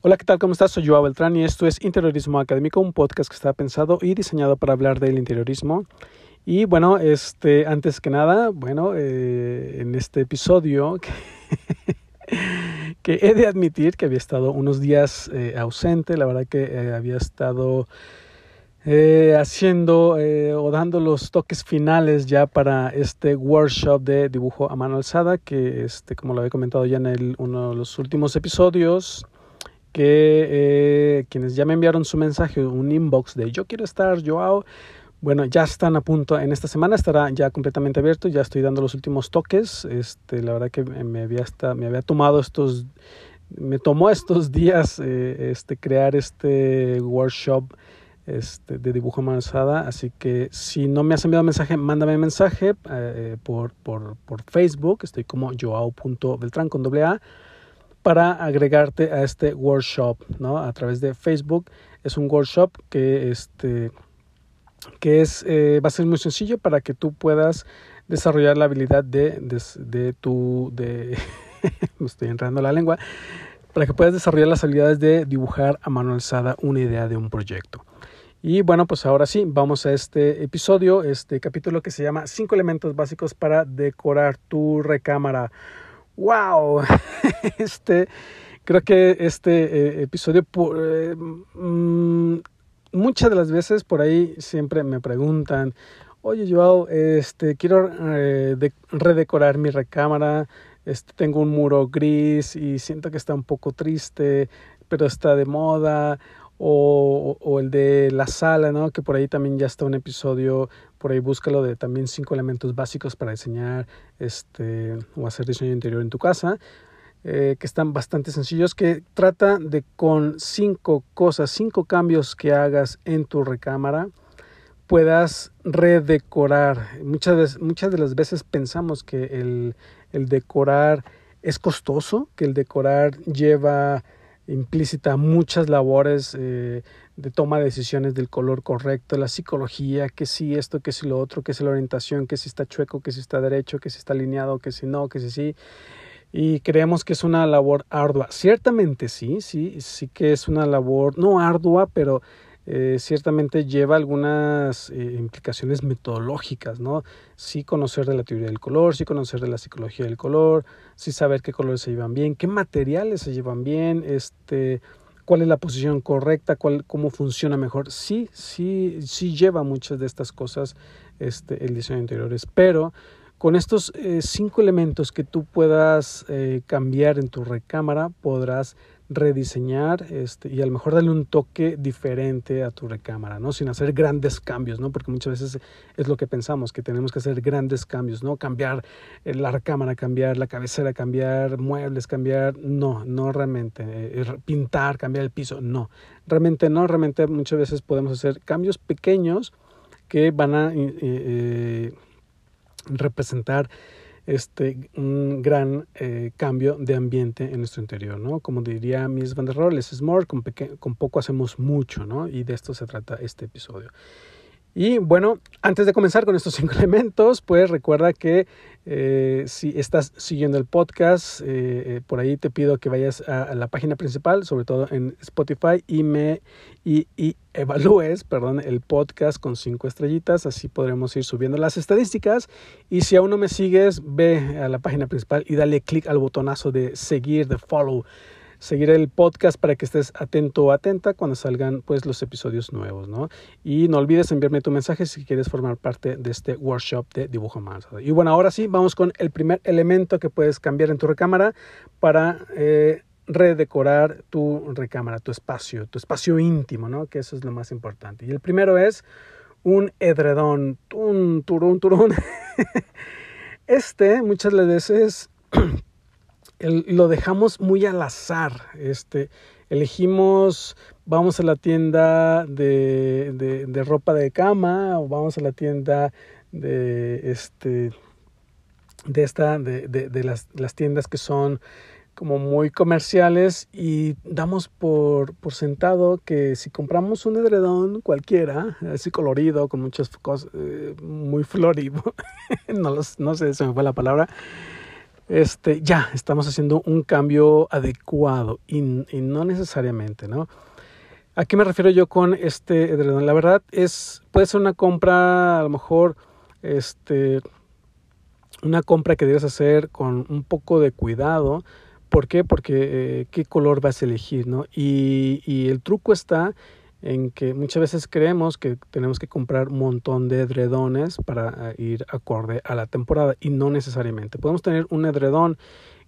Hola, ¿qué tal? ¿Cómo estás? Soy Joao Beltrán y esto es Interiorismo Académico, un podcast que está pensado y diseñado para hablar del interiorismo. Y bueno, este, antes que nada, bueno, eh, en este episodio que, he de admitir que había estado unos días eh, ausente, la verdad que eh, había estado haciendo o dando los toques finales ya para este workshop de dibujo a mano alzada que este como lo había comentado ya en el, uno de los últimos episodios que eh, quienes ya me enviaron su mensaje, un inbox de yo quiero estar, Joao, bueno, ya están a punto, en esta semana estará ya completamente abierto, ya estoy dando los últimos toques, este, la verdad que me había, hasta, me había tomado estos, me tomó estos días eh, este, crear este workshop este, de dibujo avanzada, así que si no me has enviado mensaje, mándame mensaje eh, por, por, por Facebook, estoy como joao.beltrán con doble A, para agregarte a este workshop, ¿no? A través de Facebook. Es un workshop que, este, que es, eh, va a ser muy sencillo para que tú puedas desarrollar la habilidad de, de, tu, de, estoy la lengua, para que puedas desarrollar las habilidades de dibujar a mano alzada una idea de un proyecto. Y bueno, pues ahora sí, vamos a este episodio, este capítulo que se llama Cinco elementos básicos para decorar tu recámara. ¡Wow! Este, creo que este eh, episodio, eh, mm, muchas de las veces por ahí siempre me preguntan, oye Joao, este, quiero eh, redecorar mi recámara, este, tengo un muro gris y siento que está un poco triste, pero está de moda, o, o, el de la sala, ¿no? Que por ahí también ya está un episodio, por ahí búscalo de también cinco elementos básicos para diseñar este o hacer diseño interior en tu casa, eh, que están bastante sencillos, que trata de con cinco cosas, cinco cambios que hagas en tu recámara, puedas redecorar. Muchas, veces, muchas de las veces pensamos que el, el decorar es costoso, que el decorar lleva implícita muchas labores eh, de toma de decisiones del color correcto, la psicología, que si esto, que si lo otro, que si la orientación, que si está chueco, que si está derecho, que si está alineado, que si no, que si sí. Y creemos que es una labor ardua. Ciertamente sí, sí, sí que es una labor no ardua, pero eh, ciertamente lleva algunas eh, implicaciones metodológicas, ¿no? Sí conocer de la teoría del color, sí conocer de la psicología del color, sí saber qué colores se llevan bien, qué materiales se llevan bien, este, cuál es la posición correcta, cuál, cómo funciona mejor. Sí, sí, sí lleva muchas de estas cosas este, el diseño de interiores, pero con estos eh, cinco elementos que tú puedas cambiar en tu recámara podrás rediseñar este, y a lo mejor darle un toque diferente a tu recámara, ¿no? Sin hacer grandes cambios, ¿no? Porque muchas veces es lo que pensamos, que tenemos que hacer grandes cambios, ¿no? Cambiar eh, la recámara, cambiar la cabecera, cambiar muebles, cambiar, no, no realmente, eh, pintar, cambiar el piso, no, realmente no, realmente muchas veces podemos hacer cambios pequeños que van a eh, representar este, un gran eh, cambio de ambiente en nuestro interior, ¿no? Como diría Miss Van der Rohe, es more, con, con poco hacemos mucho, ¿no? Y de esto se trata este episodio. Y bueno, antes de comenzar con estos cinco elementos, pues recuerda que eh, si estás siguiendo el podcast, eh, eh, por ahí te pido que vayas a, la página principal, sobre todo en Spotify, y me y, evalúes, perdón, el podcast con cinco estrellitas, así podremos ir subiendo las estadísticas. Y si aún no me sigues, ve a la página principal y dale clic al botonazo de seguir, de follow seguir el podcast para que estés atento o atenta cuando salgan pues los episodios nuevos, ¿no? Y no olvides enviarme tu mensaje si quieres formar parte de este workshop de dibujo más. Y bueno, ahora sí, vamos con el primer elemento que puedes cambiar en tu recámara para eh, redecorar tu recámara, tu espacio, tu espacio íntimo, ¿no? Que eso es lo más importante. Y el primero es un edredón, un turón, turón. Este muchas veces lo dejamos muy al azar. Este, elegimos, vamos a la tienda de, de, ropa de cama o vamos a la tienda de, este, de, esta, de, de las, las, tiendas que son como muy comerciales y damos por, por sentado que si compramos un edredón cualquiera, así colorido, con muchas cosas, eh, muy florido, no, no sé, se me fue la palabra, este, ya estamos haciendo un cambio adecuado y, no necesariamente, ¿no? ¿A qué me refiero yo con este edredón? La verdad es, puede ser una compra, a lo mejor, este, una compra que debes hacer con un poco de cuidado. ¿Por qué? Porque eh, qué color vas a elegir, ¿no? Y, y el truco está en que muchas veces creemos que tenemos que comprar un montón de edredones para eh, ir acorde a la temporada y no necesariamente. Podemos tener un edredón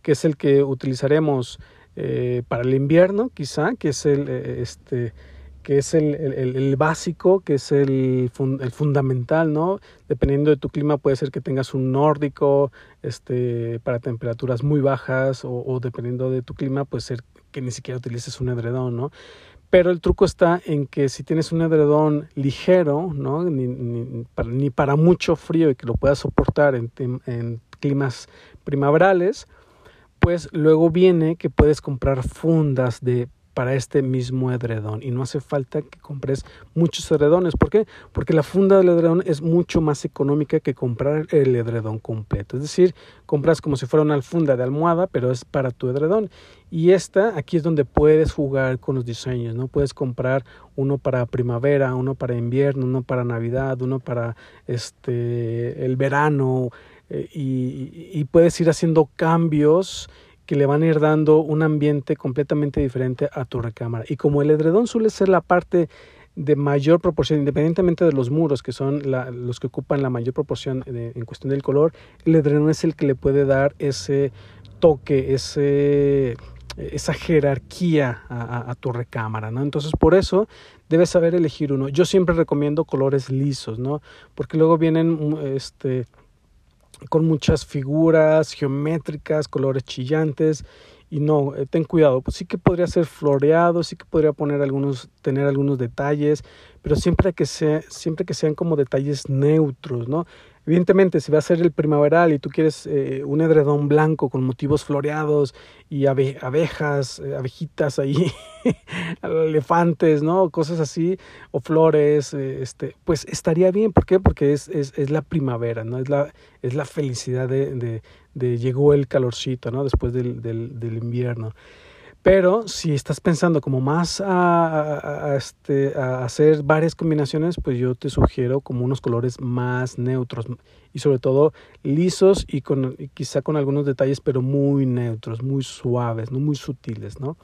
que es el que utilizaremos eh, para el invierno, quizá, que es el, eh, este, que es el, el, el, básico, que es el, el, fundamental, ¿no? Dependiendo de tu clima puede ser que tengas un nórdico este, para temperaturas muy bajas o, o dependiendo de tu clima puede ser que ni siquiera utilices un edredón, ¿no? Pero el truco está en que si tienes un edredón ligero, ¿no? ni, para mucho frío y que lo puedas soportar en, en climas primaverales, pues luego viene que puedes comprar fundas de para este mismo edredón y no hace falta que compres muchos edredones. ¿Por qué? Porque la funda del edredón es mucho más económica que comprar el edredón completo. Es decir, compras como si fuera una funda de almohada, pero es para tu edredón. Y esta, aquí es donde puedes jugar con los diseños, ¿no? Puedes comprar uno para primavera, uno para invierno, uno para Navidad, uno para este el verano, eh, y, y puedes ir haciendo cambios que le van a ir dando un ambiente completamente diferente a tu recámara. Y como el edredón suele ser la parte de mayor proporción, independientemente de los muros, que son los que ocupan la mayor proporción en cuestión del color, el edredón es el que le puede dar ese toque, ese, esa jerarquía a, a, tu recámara, ¿no? Entonces, por eso debes saber elegir uno. Yo siempre recomiendo colores lisos, ¿no? Porque luego vienen este, con muchas figuras geométricas, colores chillantes y no, eh, ten cuidado, pues sí que podría ser floreado, sí que podría poner algunos, tener algunos detalles, pero siempre que sea, siempre que sean como detalles neutros, ¿no? Evidentemente, si va a ser el primaveral y tú quieres eh, un edredón blanco con motivos floreados y abejas, eh, abejitas ahí, elefantes, ¿no? Cosas así, o flores, eh, este, pues estaría bien. ¿Por qué? Porque es, es, es la primavera, ¿no? Es la, es la felicidad de, de, de, llegó el calorcito, ¿no? Después del, del, del invierno. Pero si estás pensando como más a, este, a, hacer varias combinaciones, pues yo te sugiero como unos colores más neutros y sobre todo lisos y con quizá con algunos detalles, pero muy neutros, muy suaves, no muy sutiles, ¿no?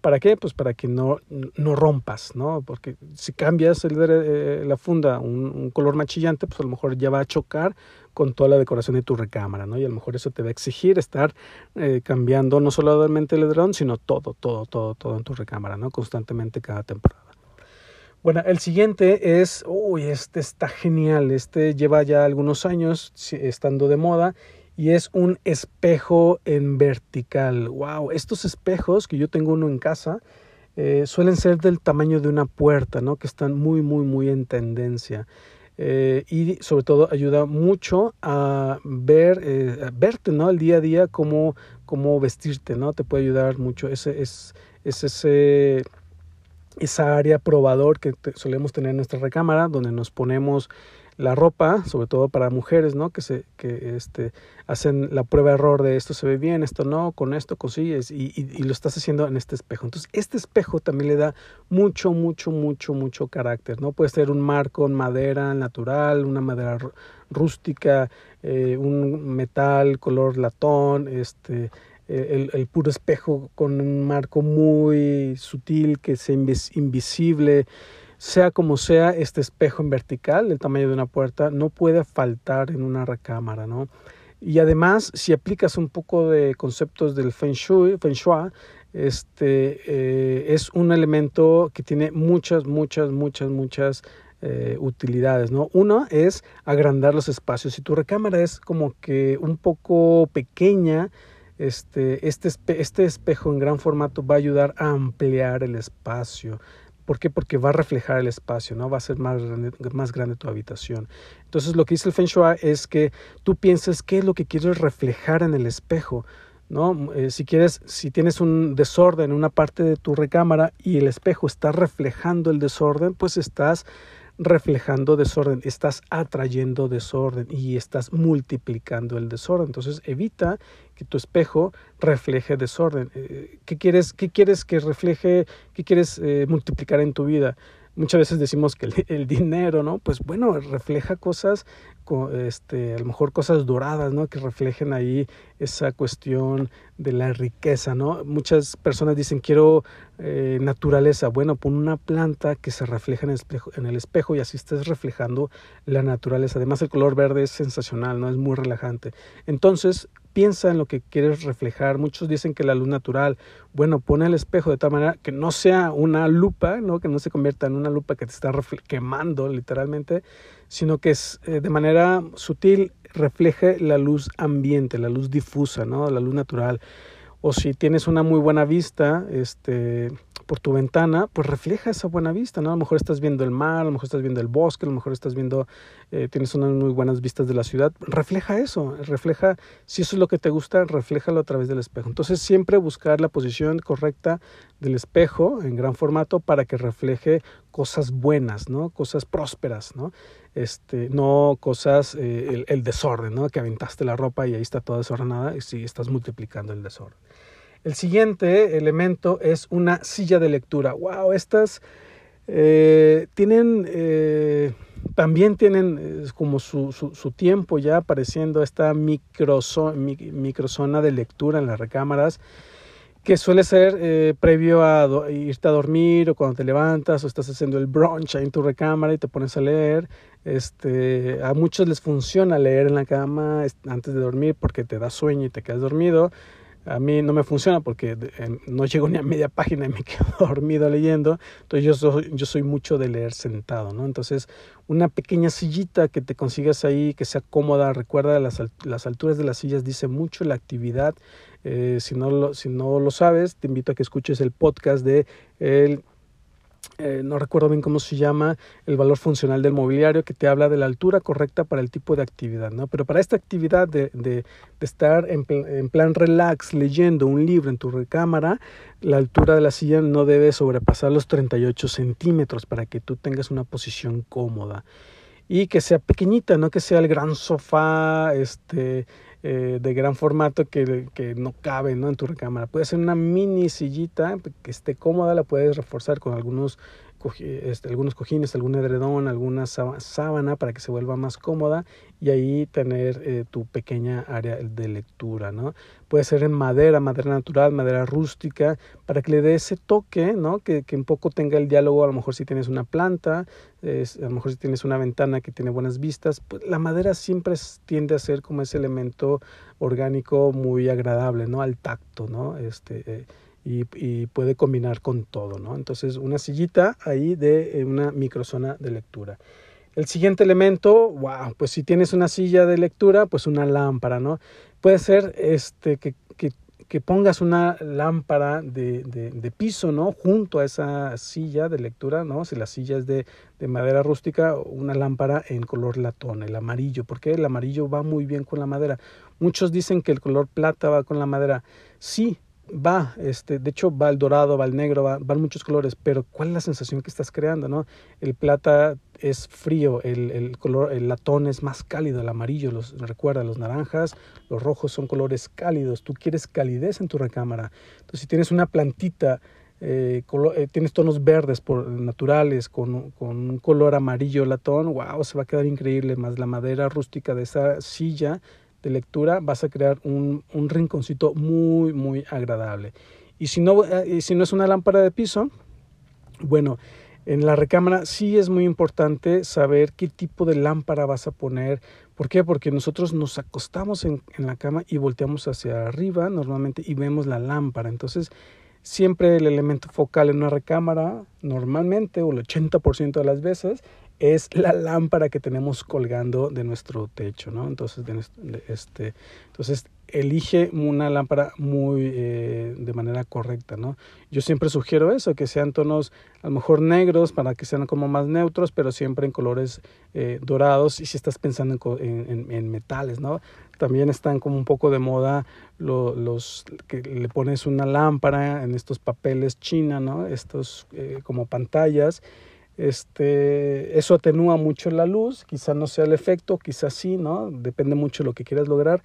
¿Para qué? Pues para que no, no rompas, ¿no? Porque si cambias el, eh, la funda un, un, color más chillante, pues a lo mejor ya va a chocar con toda la decoración de tu recámara, ¿no? Y a lo mejor eso te va a exigir estar eh, cambiando no solamente el edredón, sino todo, todo, todo, todo en tu recámara, ¿no? Constantemente cada temporada. Bueno, el siguiente es, uy, este está genial, este lleva ya algunos años estando de moda y es un espejo en vertical. Wow, estos espejos que yo tengo uno en casa eh, suelen ser del tamaño de una puerta, ¿no? Que están muy, muy, muy en tendencia. Eh, y sobre todo ayuda mucho a ver, eh, a verte, ¿no? El día a día, cómo, cómo vestirte, ¿no? Te puede ayudar mucho. Ese es, es ese esa área probador que solemos tener en nuestra recámara, donde nos ponemos la ropa, sobre todo para mujeres, ¿no? Que se, que este, hacen la prueba error de esto se ve bien, esto no, con esto consigues y, y, y, lo estás haciendo en este espejo. Entonces, este espejo también le da mucho, mucho, mucho, mucho carácter, ¿no? Puede ser un marco en madera natural, una madera rústica, eh, un metal color latón, este, el, el, puro espejo con un marco muy sutil que sea invisible sea como sea, este espejo en vertical, del tamaño de una puerta, no puede faltar en una recámara, ¿no? Y además, si aplicas un poco de conceptos del Feng Shui, feng shui este, eh, es un elemento que tiene muchas, muchas, muchas, muchas eh, utilidades, ¿no? Uno es agrandar los espacios. Si tu recámara es como que un poco pequeña, este, este, este espejo en gran formato va a ayudar a ampliar el espacio, ¿Por qué? Porque va a reflejar el espacio, ¿no? Va a ser más grande, más grande tu habitación. Entonces, lo que dice el Feng Shui es que tú pienses qué es lo que quieres reflejar en el espejo, ¿no? Eh, si quieres, si tienes un desorden en una parte de tu recámara y el espejo está reflejando el desorden, pues estás reflejando desorden, estás atrayendo desorden y estás multiplicando el desorden. Entonces evita que tu espejo refleje desorden. Eh, ¿Qué quieres, qué quieres que refleje, qué quieres eh, multiplicar en tu vida? Muchas veces decimos que el, dinero, ¿no? Pues bueno, refleja cosas, este, a lo mejor cosas doradas, ¿no? Que reflejen ahí esa cuestión de la riqueza, ¿no? Muchas personas dicen, quiero eh, naturaleza. Bueno, pon una planta que se refleja en el, espejo, en el espejo y así estás reflejando la naturaleza. Además, el color verde es sensacional, ¿no? Es muy relajante. Entonces, piensa en lo que quieres reflejar. Muchos dicen que la luz natural, bueno, pone el espejo de tal manera que no sea una lupa, ¿no? que no se convierta en una lupa que te está quemando literalmente, sino que es eh, de manera sutil refleje la luz ambiente, la luz difusa, ¿no? la luz natural. O si tienes una muy buena vista, este, por tu ventana, pues refleja esa buena vista, ¿no? A lo mejor estás viendo el mar, a lo mejor estás viendo el bosque, a lo mejor estás viendo, eh, tienes unas muy buenas vistas de la ciudad, refleja eso, refleja, si eso es lo que te gusta, refléjalo a través del espejo. Entonces siempre buscar la posición correcta del espejo en gran formato para que refleje cosas buenas, ¿no? Cosas prósperas, ¿no? Este, no cosas, eh, el, el, desorden, ¿no? Que aventaste la ropa y ahí está toda desordenada y sí, estás multiplicando el desorden. El siguiente elemento es una silla de lectura. ¡Wow! Estas eh, tienen, eh, también tienen como su, su, tiempo ya apareciendo esta microzona, microzona de lectura en las recámaras que suele ser eh, previo a irte a dormir o cuando te levantas o estás haciendo el brunch ahí en tu recámara y te pones a leer. Este, a muchos les funciona leer en la cama antes de dormir porque te da sueño y te quedas dormido. A mí no me funciona porque no llego ni a media página y me quedo dormido leyendo. Entonces yo soy, yo soy mucho de leer sentado, ¿no? Entonces una pequeña sillita que te consigas ahí, que sea cómoda. Recuerda, las, las alturas de las sillas dice mucho la actividad. Eh, si, no lo, si no lo sabes, te invito a que escuches el podcast de el eh, no recuerdo bien cómo se llama, el valor funcional del mobiliario, que te habla de la altura correcta para el tipo de actividad, ¿no? Pero para esta actividad de, de, estar en, en, plan relax leyendo un libro en tu recámara, la altura de la silla no debe sobrepasar los 38 centímetros para que tú tengas una posición cómoda y que sea pequeñita, no que sea el gran sofá, este, eh, de gran formato que, que, no cabe ¿no? en tu recámara. Puede ser una mini sillita que esté cómoda, la puedes reforzar con algunos este, algunos cojines, algún edredón, alguna sábana para que se vuelva más cómoda y ahí tener eh, tu pequeña área de lectura, ¿no? Puede ser en madera, madera natural, madera rústica, para que le dé ese toque, ¿no? Que, un poco tenga el diálogo, a lo mejor si tienes una planta, a lo mejor si tienes una ventana que tiene buenas vistas, pues la madera siempre tiende a ser como ese elemento orgánico muy agradable, ¿no? Al tacto, ¿no? Este, eh, y, puede combinar con todo, ¿no? Entonces, una sillita ahí de eh, una microzona de lectura. El siguiente elemento, wow, pues si tienes una silla de lectura, pues una lámpara, ¿no? Puede ser este, que, que, pongas una lámpara de, de, de, piso, ¿no? Junto a esa silla de lectura, ¿no? Si la silla es de, de madera rústica, una lámpara en color latón, el amarillo, porque el amarillo va muy bien con la madera. Muchos dicen que el color plata va con la madera. Sí, va, este, de hecho va el dorado, va el negro, va, van muchos colores, pero ¿cuál es la sensación que estás creando? ¿no? El plata es frío, el, el color, el latón es más cálido, el amarillo, los, recuerda, los naranjas, los rojos son colores cálidos, tú quieres calidez en tu recámara. Entonces si tienes una plantita, eh, eh, tienes tonos verdes por, naturales con, con un color amarillo latón, wow, se va a quedar increíble, más la madera rústica de esa silla de lectura vas a crear un, un rinconcito muy, muy agradable. Y si no, eh, si no es una lámpara de piso, bueno, en la recámara sí es muy importante saber qué tipo de lámpara vas a poner. ¿Por qué? Porque nosotros nos acostamos en, en, la cama y volteamos hacia arriba normalmente y vemos la lámpara. Entonces, siempre el elemento focal en una recámara, normalmente, o el 80% de las veces, es la lámpara que tenemos colgando de nuestro techo, ¿no? Entonces, de, este, entonces elige una lámpara muy eh, de manera correcta, ¿no? Yo siempre sugiero eso, que sean tonos a lo mejor negros para que sean como más neutros, pero siempre en colores eh, dorados y si estás pensando en, en, metales, ¿no? También están como un poco de moda los, los que le pones una lámpara en estos papeles china, ¿no? Estos eh, como pantallas Este, eso atenúa mucho la luz, quizá no sea el efecto, quizá sí, ¿no? Depende mucho de lo que quieras lograr,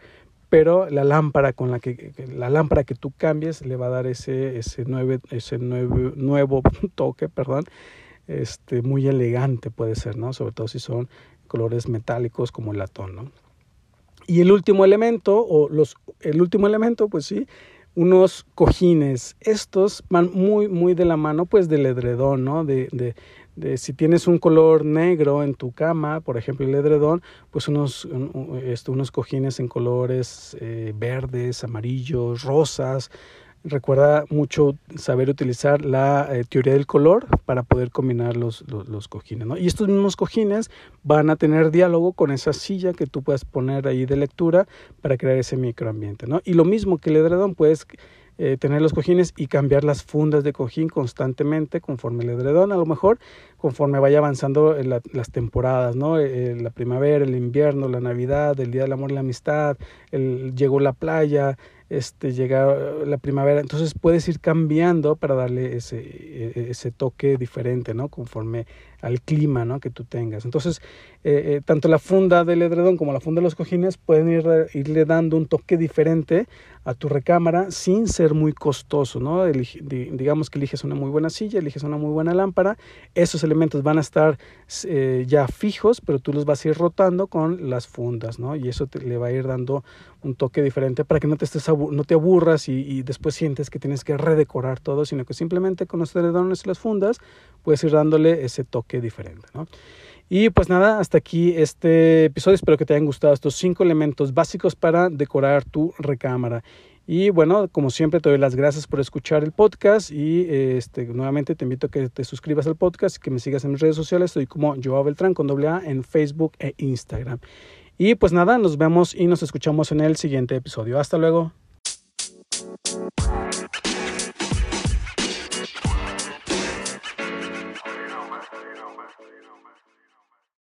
pero la lámpara con la que, la lámpara que tú cambies le va a dar ese ese nueve, ese nuevo, nuevo toque, perdón, este muy elegante puede ser, ¿no? Sobre todo si son colores metálicos como el latón, ¿no? Y el último elemento o los el último elemento, pues sí, unos cojines. Estos van muy, muy de la mano, pues, del edredón, ¿no? De, de, si tienes un color negro en tu cama, por ejemplo, el edredón, pues unos, este, unos cojines en colores eh, verdes, amarillos, rosas, recuerda mucho saber utilizar la eh, teoría del color para poder combinar los, los, los, cojines. ¿no? Y estos mismos cojines van a tener diálogo con esa silla que tú puedes poner ahí de lectura para crear ese microambiente. ¿no? Y lo mismo que el edredón, puedes eh, tener los cojines y cambiar las fundas de cojín constantemente conforme el edredón, a lo mejor conforme vaya avanzando la, las temporadas, ¿no? Eh, la primavera, el invierno, la Navidad, el Día del Amor y la Amistad, el, llegó la playa, este, llega la primavera, entonces puedes ir cambiando para darle ese, e, ese toque diferente, ¿no? Conforme al clima, ¿no? Que tú tengas. Entonces, eh, eh, tanto la funda del edredón como la funda de los cojines pueden ir, irle dando un toque diferente a tu recámara sin ser muy costoso, ¿no? Elige, digamos que eliges una muy buena silla, eliges una muy buena lámpara, esos elementos van a estar eh, ya fijos, pero tú los vas a ir rotando con las fundas, ¿no? Y eso te, le va a ir dando un toque diferente para que no te, estés no te aburras y, después sientes que tienes que redecorar todo, sino que simplemente con los edredones y las fundas puedes ir dándole ese toque diferente. Y pues nada, hasta aquí este episodio. Espero que te hayan gustado estos cinco elementos básicos para decorar tu recámara. Y bueno, como siempre, te doy las gracias por escuchar el podcast y este, nuevamente te invito a que te suscribas al podcast y que me sigas en mis redes sociales. Estoy como Joao Beltrán con doble A en Facebook e Instagram. Y pues nada, nos vemos y nos escuchamos en el siguiente episodio. Hasta luego. Thank you.